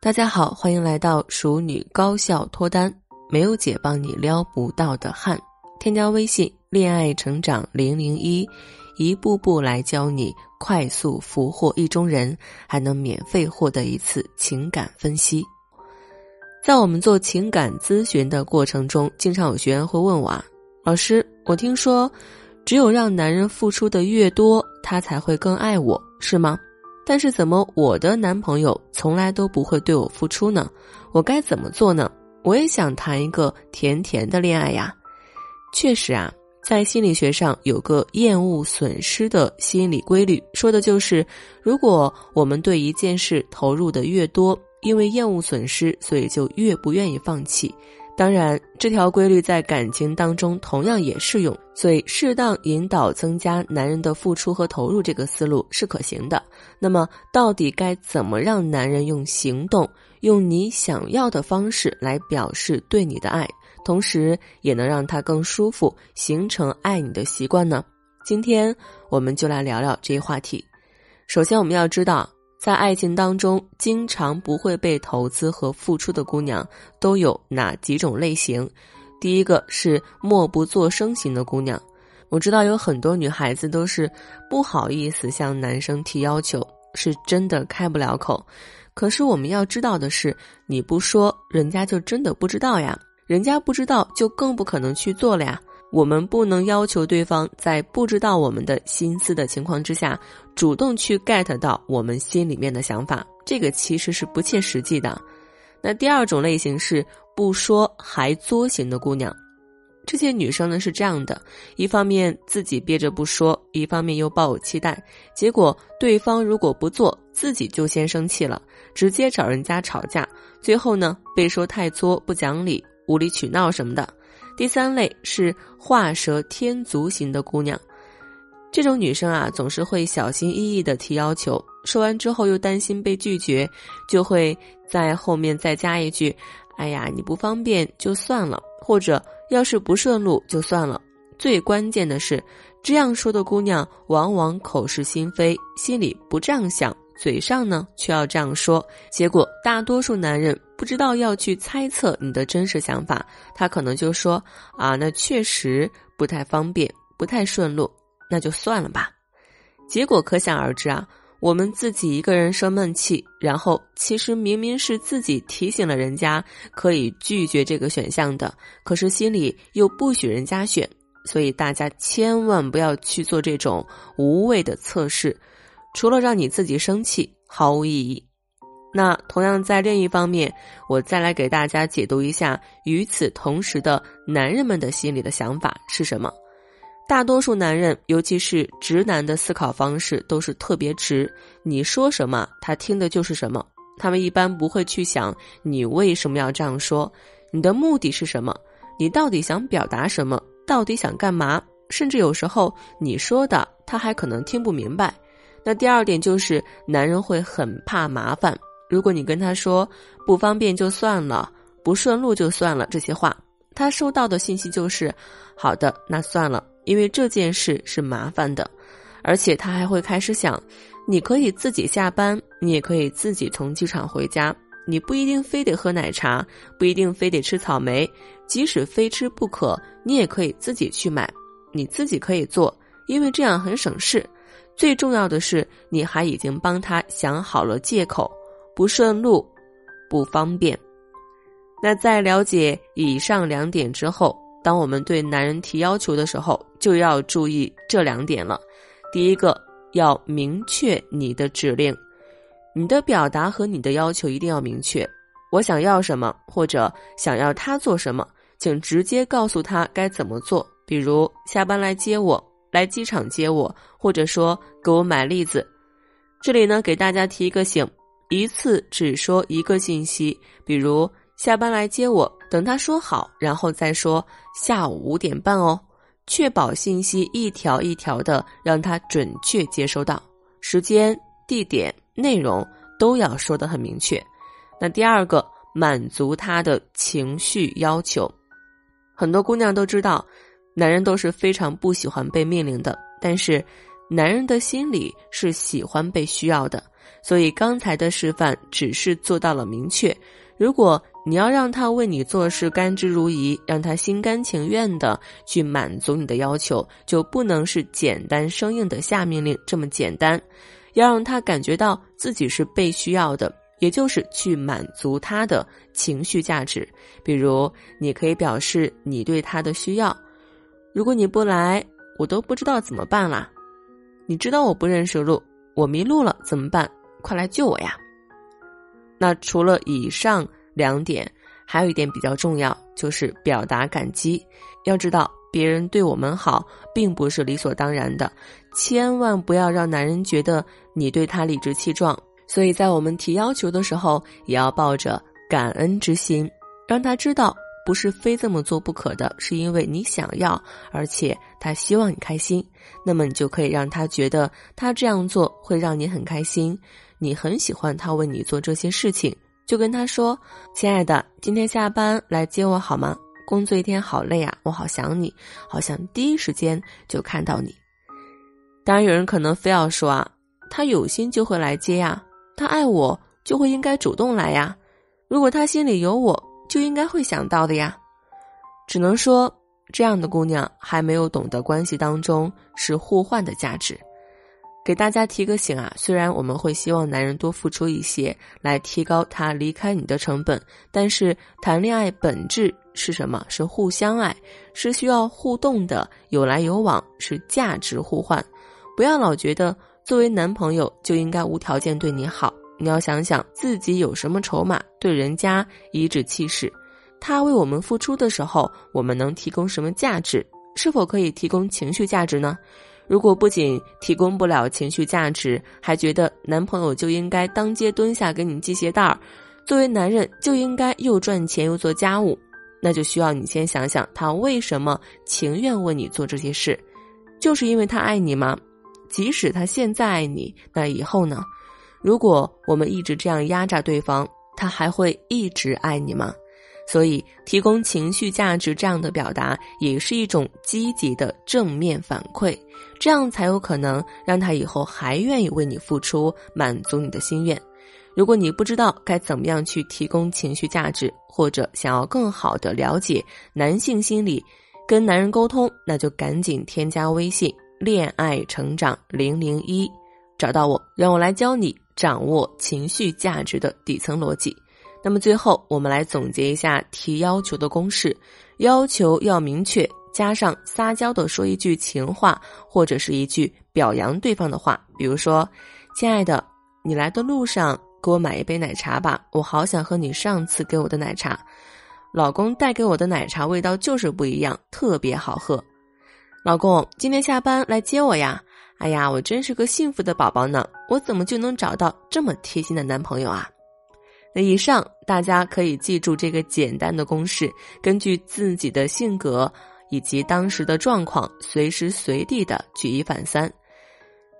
大家好，欢迎来到熟女高效脱单，没有姐帮你撩不到的汉。添加微信“恋爱成长零零一”，一步步来教你快速俘获意中人，还能免费获得一次情感分析。在我们做情感咨询的过程中，经常有学员会问我：“啊，老师，我听说，只有让男人付出的越多，他才会更爱我，是吗？”但是怎么我的男朋友从来都不会对我付出呢？我该怎么做呢？我也想谈一个甜甜的恋爱呀。确实啊，在心理学上有个厌恶损失的心理规律，说的就是如果我们对一件事投入的越多，因为厌恶损失，所以就越不愿意放弃。当然，这条规律在感情当中同样也适用，所以适当引导增加男人的付出和投入这个思路是可行的。那么，到底该怎么让男人用行动、用你想要的方式来表示对你的爱，同时也能让他更舒服，形成爱你的习惯呢？今天我们就来聊聊这一话题。首先，我们要知道。在爱情当中，经常不会被投资和付出的姑娘都有哪几种类型？第一个是默不作声型的姑娘。我知道有很多女孩子都是不好意思向男生提要求，是真的开不了口。可是我们要知道的是，你不说，人家就真的不知道呀。人家不知道，就更不可能去做了呀。我们不能要求对方在不知道我们的心思的情况之下，主动去 get 到我们心里面的想法，这个其实是不切实际的。那第二种类型是不说还作型的姑娘，这些女生呢是这样的：一方面自己憋着不说，一方面又抱有期待，结果对方如果不做，自己就先生气了，直接找人家吵架，最后呢被说太作、不讲理、无理取闹什么的。第三类是画蛇添足型的姑娘，这种女生啊，总是会小心翼翼的提要求，说完之后又担心被拒绝，就会在后面再加一句：“哎呀，你不方便就算了，或者要是不顺路就算了。”最关键的是，这样说的姑娘往往口是心非，心里不这样想。嘴上呢却要这样说，结果大多数男人不知道要去猜测你的真实想法，他可能就说啊，那确实不太方便，不太顺路，那就算了吧。结果可想而知啊，我们自己一个人生闷气，然后其实明明是自己提醒了人家可以拒绝这个选项的，可是心里又不许人家选，所以大家千万不要去做这种无谓的测试。除了让你自己生气，毫无意义。那同样在另一方面，我再来给大家解读一下，与此同时的男人们的心里的想法是什么。大多数男人，尤其是直男的思考方式都是特别直，你说什么，他听的就是什么。他们一般不会去想你为什么要这样说，你的目的是什么，你到底想表达什么，到底想干嘛？甚至有时候你说的，他还可能听不明白。那第二点就是，男人会很怕麻烦。如果你跟他说不方便就算了，不顺路就算了这些话，他收到的信息就是好的，那算了，因为这件事是麻烦的，而且他还会开始想，你可以自己下班，你也可以自己从机场回家，你不一定非得喝奶茶，不一定非得吃草莓，即使非吃不可，你也可以自己去买，你自己可以做，因为这样很省事。最重要的是，你还已经帮他想好了借口，不顺路，不方便。那在了解以上两点之后，当我们对男人提要求的时候，就要注意这两点了。第一个，要明确你的指令，你的表达和你的要求一定要明确。我想要什么，或者想要他做什么，请直接告诉他该怎么做。比如下班来接我。来机场接我，或者说给我买栗子。这里呢，给大家提一个醒：一次只说一个信息，比如下班来接我，等他说好，然后再说下午五点半哦，确保信息一条一条的让他准确接收到，时间、地点、内容都要说的很明确。那第二个，满足他的情绪要求，很多姑娘都知道。男人都是非常不喜欢被命令的，但是，男人的心里是喜欢被需要的，所以刚才的示范只是做到了明确。如果你要让他为你做事甘之如饴，让他心甘情愿的去满足你的要求，就不能是简单生硬的下命令这么简单，要让他感觉到自己是被需要的，也就是去满足他的情绪价值。比如，你可以表示你对他的需要：如果你不来，我都不知道怎么办啦。你知道我不认识路，我迷路了怎么办？快来救我呀！那除了以上两点，还有一点比较重要，就是表达感激。要知道，别人对我们好，并不是理所当然的，千万不要让男人觉得你对他理直气壮。所以在我们提要求的时候，也要抱着感恩之心，让他知道不是非这么做不可的，是因为你想要，而且他希望你开心。那么你就可以让他觉得他这样做会让你很开心。你很喜欢他为你做这些事情，就跟他说：“亲爱的，今天下班来接我好吗？工作一天好累啊，我好想你，好想第一时间就看到你。”当然，有人可能非要说啊，他有心就会来接呀，他爱我就会应该主动来呀。如果他心里有我，就应该会想到的呀。只能说，这样的姑娘还没有懂得关系当中是互换的价值。给大家提个醒啊，虽然我们会希望男人多付出一些来提高他离开你的成本，但是谈恋爱本质是什么？是互相爱，是需要互动的，有来有往，是价值互换。不要老觉得作为男朋友就应该无条件对你好，你要想想自己有什么筹码对人家颐指气使。他为我们付出的时候，我们能提供什么价值？是否可以提供情绪价值呢？如果不仅提供不了情绪价值，还觉得男朋友就应该当街蹲下给你系鞋带儿，作为男人就应该又赚钱又做家务，那就需要你先想想他为什么情愿为你做这些事，就是因为他爱你吗？即使他现在爱你，那以后呢？如果我们一直这样压榨对方，他还会一直爱你吗？所以，提供情绪价值这样的表达也是一种积极的正面反馈，这样才有可能让他以后还愿意为你付出，满足你的心愿。如果你不知道该怎么样去提供情绪价值，或者想要更好的了解男性心理，跟男人沟通，那就赶紧添加微信“恋爱成长零零一”，找到我，让我来教你掌握情绪价值的底层逻辑。那么最后，我们来总结一下提要求的公式：要求要明确，加上撒娇的说一句情话，或者是一句表扬对方的话，比如说：“亲爱的，你来的路上给我买一杯奶茶吧，我好想喝你上次给我的奶茶。”老公带给我的奶茶味道就是不一样，特别好喝。老公，今天下班来接我呀？哎呀，我真是个幸福的宝宝呢，我怎么就能找到这么贴心的男朋友啊？那以上大家可以记住这个简单的公式，根据自己的性格以及当时的状况，随时随地的举一反三。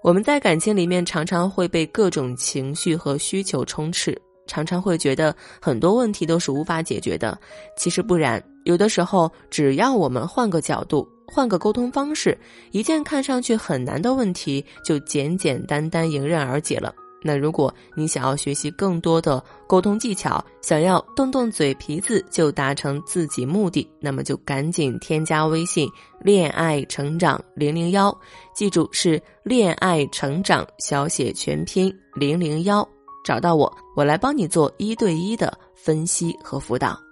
我们在感情里面常常会被各种情绪和需求充斥，常常会觉得很多问题都是无法解决的。其实不然，有的时候只要我们换个角度，换个沟通方式，一件看上去很难的问题就简简单单迎刃而解了。那如果你想要学习更多的沟通技巧，想要动动嘴皮子就达成自己目的，那么就赶紧添加微信“恋爱成长零零幺”，记住是“恋爱成长”小写全拼零零幺，找到我，我来帮你做一对一的分析和辅导。